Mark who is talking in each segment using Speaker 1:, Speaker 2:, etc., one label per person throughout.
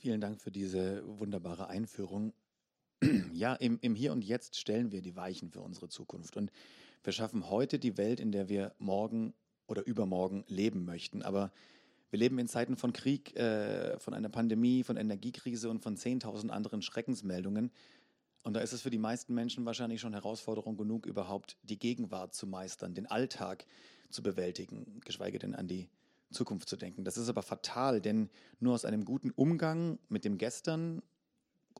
Speaker 1: Vielen Dank für diese wunderbare Einführung. Ja, im, im Hier und Jetzt stellen wir die Weichen für unsere Zukunft und wir schaffen heute die Welt, in der wir morgen oder übermorgen leben möchten. Aber wir leben in Zeiten von Krieg, äh, von einer Pandemie, von Energiekrise und von 10.000 anderen Schreckensmeldungen. Und da ist es für die meisten Menschen wahrscheinlich schon Herausforderung genug, überhaupt die Gegenwart zu meistern, den Alltag zu bewältigen, geschweige denn an die Zukunft zu denken. Das ist aber fatal, denn nur aus einem guten Umgang mit dem Gestern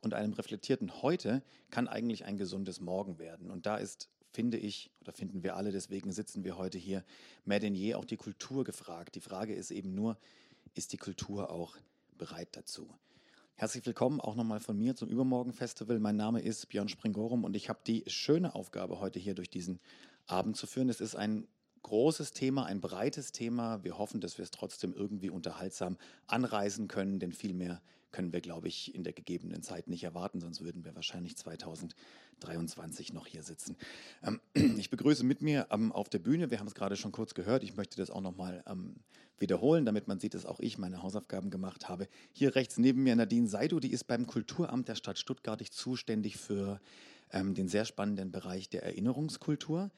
Speaker 1: und einem reflektierten Heute kann eigentlich ein gesundes Morgen werden. Und da ist, finde ich, oder finden wir alle, deswegen sitzen wir heute hier, mehr denn je auch die Kultur gefragt. Die Frage ist eben nur, ist die Kultur auch bereit dazu? Herzlich willkommen auch nochmal von mir zum Übermorgen-Festival. Mein Name ist Björn Springorum und ich habe die schöne Aufgabe, heute hier durch diesen Abend zu führen. Es ist ein großes Thema, ein breites Thema. Wir hoffen, dass wir es trotzdem irgendwie unterhaltsam anreisen können, denn viel mehr können wir, glaube ich, in der gegebenen Zeit nicht erwarten, sonst würden wir wahrscheinlich 2023 noch hier sitzen. Ähm, ich begrüße mit mir ähm, auf der Bühne, wir haben es gerade schon kurz gehört, ich möchte das auch nochmal ähm, wiederholen, damit man sieht, dass auch ich meine Hausaufgaben gemacht habe. Hier rechts neben mir Nadine Seidu, die ist beim Kulturamt der Stadt Stuttgart zuständig für den sehr spannenden Bereich der Erinnerungskultur.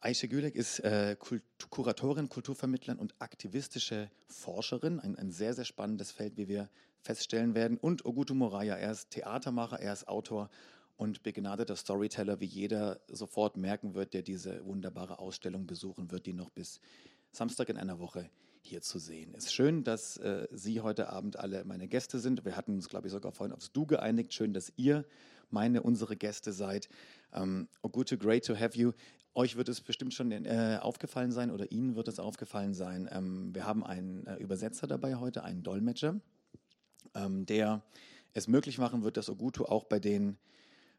Speaker 1: Aisha Gülek ist äh, Kult Kuratorin, Kulturvermittlerin und aktivistische Forscherin. Ein, ein, sehr, sehr spannendes Feld, wie wir feststellen werden. Und Ogutu Moraya, er ist Theatermacher, er ist Autor und begnadeter Storyteller, wie jeder sofort merken wird, der diese wunderbare Ausstellung besuchen wird, die noch bis Samstag in einer Woche hier zu sehen ist. Schön, dass äh, Sie heute Abend alle meine Gäste sind. Wir hatten uns, glaube ich, sogar vorhin aufs Du geeinigt. Schön, dass ihr meine, unsere Gäste seid. Ähm, Ogute, great to have you. Euch wird es bestimmt schon äh, aufgefallen sein oder Ihnen wird es aufgefallen sein. Ähm, wir haben einen äh, Übersetzer dabei heute, einen Dolmetscher, ähm, der es möglich machen wird, dass Ogutu auch bei den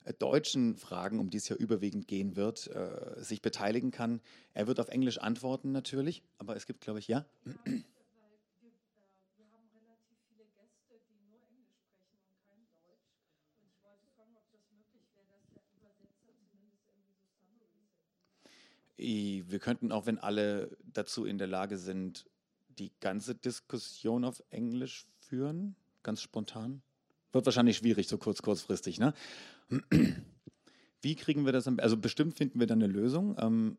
Speaker 1: äh, deutschen Fragen, um die es ja überwiegend gehen wird, äh, sich beteiligen kann. Er wird auf Englisch antworten natürlich, aber es gibt, glaube ich, ja. Wir könnten auch, wenn alle dazu in der Lage sind, die ganze Diskussion auf Englisch führen, ganz spontan. Wird wahrscheinlich schwierig, so kurz, kurzfristig. Ne? Wie kriegen wir das? Also bestimmt finden wir da eine Lösung. Ähm,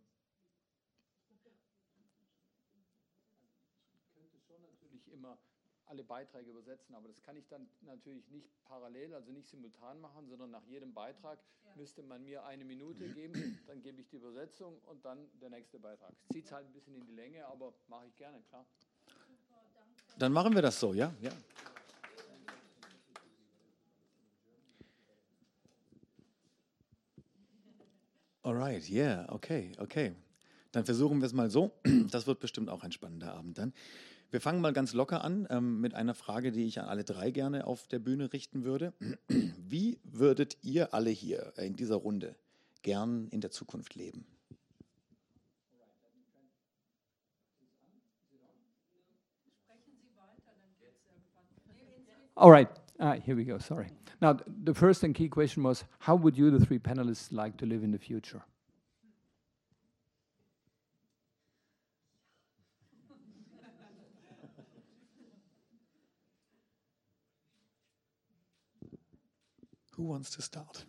Speaker 2: alle Beiträge übersetzen, aber das kann ich dann natürlich nicht parallel, also nicht simultan machen, sondern nach jedem Beitrag ja. müsste man mir eine Minute geben, dann gebe ich die Übersetzung und dann der nächste Beitrag. Es zieht halt ein bisschen in die Länge, aber mache ich gerne, klar.
Speaker 1: Dann machen wir das so, ja? Ja. Alright, yeah, okay, okay. Dann versuchen wir es mal so. Das wird bestimmt auch ein spannender Abend dann. Wir fangen mal ganz locker an ähm, mit einer Frage, die ich an alle drei gerne auf der Bühne richten würde. Wie würdet ihr alle hier in dieser Runde gern in der Zukunft leben?
Speaker 2: All right, uh, here we go. Sorry. Now, the first and key question was how would you, the three panelists, like to live in the future?
Speaker 1: Who wants to start?